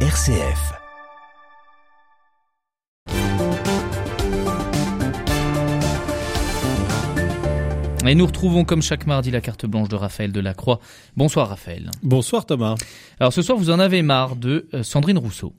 RCF. Et nous retrouvons comme chaque mardi la carte blanche de Raphaël Delacroix. Bonsoir Raphaël. Bonsoir Thomas. Alors ce soir vous en avez marre de euh, Sandrine Rousseau.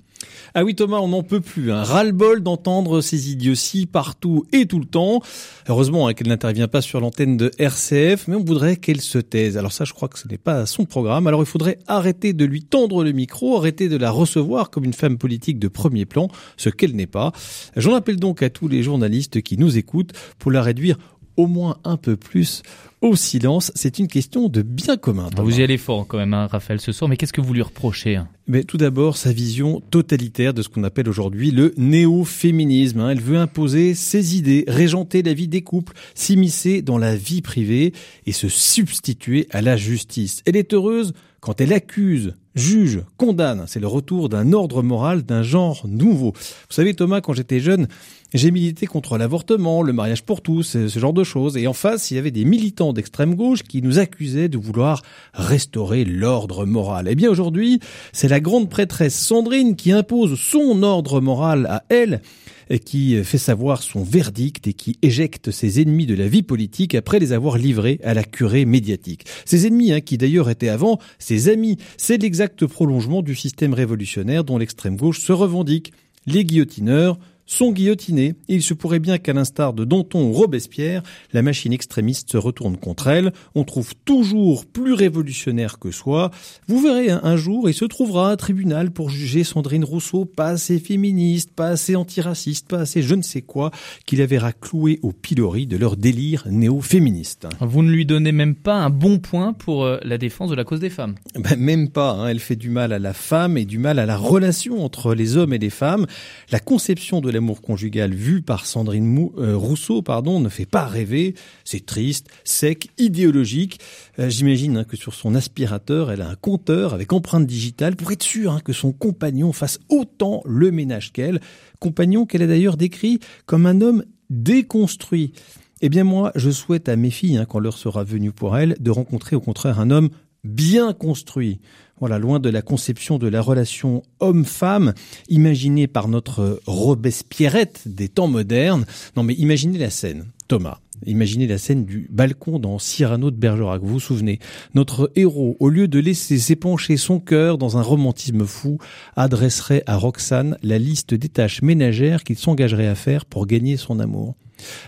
Ah oui Thomas, on n'en peut plus. Un ras-le-bol d'entendre ces idioties partout et tout le temps. Heureusement hein, qu'elle n'intervient pas sur l'antenne de RCF, mais on voudrait qu'elle se taise. Alors ça, je crois que ce n'est pas son programme. Alors il faudrait arrêter de lui tendre le micro, arrêter de la recevoir comme une femme politique de premier plan, ce qu'elle n'est pas. J'en appelle donc à tous les journalistes qui nous écoutent pour la réduire au moins un peu plus au silence. C'est une question de bien commun. Thomas. Vous y allez fort quand même, hein, Raphaël, ce soir. Mais qu'est-ce que vous lui reprochez hein? Mais tout d'abord, sa vision totalitaire de ce qu'on appelle aujourd'hui le néo-féminisme. hein. Elle veut imposer ses idées, régenter la vie des couples, s'immiscer dans la vie privée et se substituer à la justice. Elle est heureuse quand elle accuse, juge, condamne. C'est le retour d'un ordre moral d'un genre nouveau. Vous savez, Thomas, quand j'étais jeune, j'ai milité contre l'avortement, le mariage pour tous, ce genre de choses. Et en face, il y avait des militants d'extrême gauche qui nous accusaient de vouloir restaurer l'ordre moral. Eh bien, aujourd'hui, c'est la grande prêtresse Sandrine qui impose son ordre moral à elle qui fait savoir son verdict et qui éjecte ses ennemis de la vie politique après les avoir livrés à la curée médiatique. Ses ennemis, hein, qui d'ailleurs étaient avant ses amis, c'est l'exact prolongement du système révolutionnaire dont l'extrême gauche se revendique. Les guillotineurs sont guillotinés. Et il se pourrait bien qu'à l'instar de Danton ou Robespierre, la machine extrémiste se retourne contre elle. On trouve toujours plus révolutionnaire que soi. Vous verrez, hein, un jour, il se trouvera un tribunal pour juger Sandrine Rousseau pas assez féministe, pas assez antiraciste, pas assez je ne sais quoi, qu'il avait racloué au pilori de leur délire néo-féministe. Vous ne lui donnez même pas un bon point pour euh, la défense de la cause des femmes. Ben, même pas. hein. Elle fait du mal à la femme et du mal à la relation entre les hommes et les femmes. La conception de l'amour conjugal vue par Sandrine euh, Rousseau pardon, ne fait pas rêver. C'est triste, sec, idéologique. Euh, J'imagine hein, que sur son aspirateur, elle a un compteur avec empreinte digitale pour être sûre hein, que son compagnon fasse autant le ménage qu'elle. Compagnon qu'elle a d'ailleurs décrit comme un homme déconstruit. Eh bien moi, je souhaite à mes filles, hein, quand l'heure sera venue pour elles, de rencontrer au contraire un homme bien construit. Voilà, loin de la conception de la relation homme-femme, imaginée par notre Robespierrette des temps modernes. Non mais imaginez la scène, Thomas. Imaginez la scène du balcon dans Cyrano de Bergerac. Vous vous souvenez Notre héros, au lieu de laisser s'épancher son cœur dans un romantisme fou, adresserait à Roxane la liste des tâches ménagères qu'il s'engagerait à faire pour gagner son amour.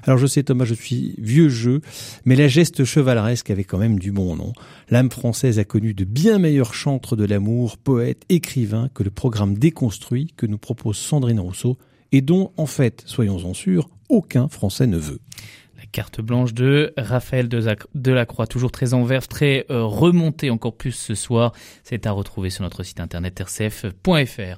Alors je sais Thomas, je suis vieux jeu, mais la geste chevaleresque avait quand même du bon nom. L'âme française a connu de bien meilleurs chantres de l'amour, poètes, écrivains que le programme déconstruit que nous propose Sandrine Rousseau et dont, en fait, soyons-en sûrs, aucun Français ne veut. La carte blanche de Raphaël Delacroix, toujours très en verve, très euh, remontée encore plus ce soir. C'est à retrouver sur notre site internet rcf.fr.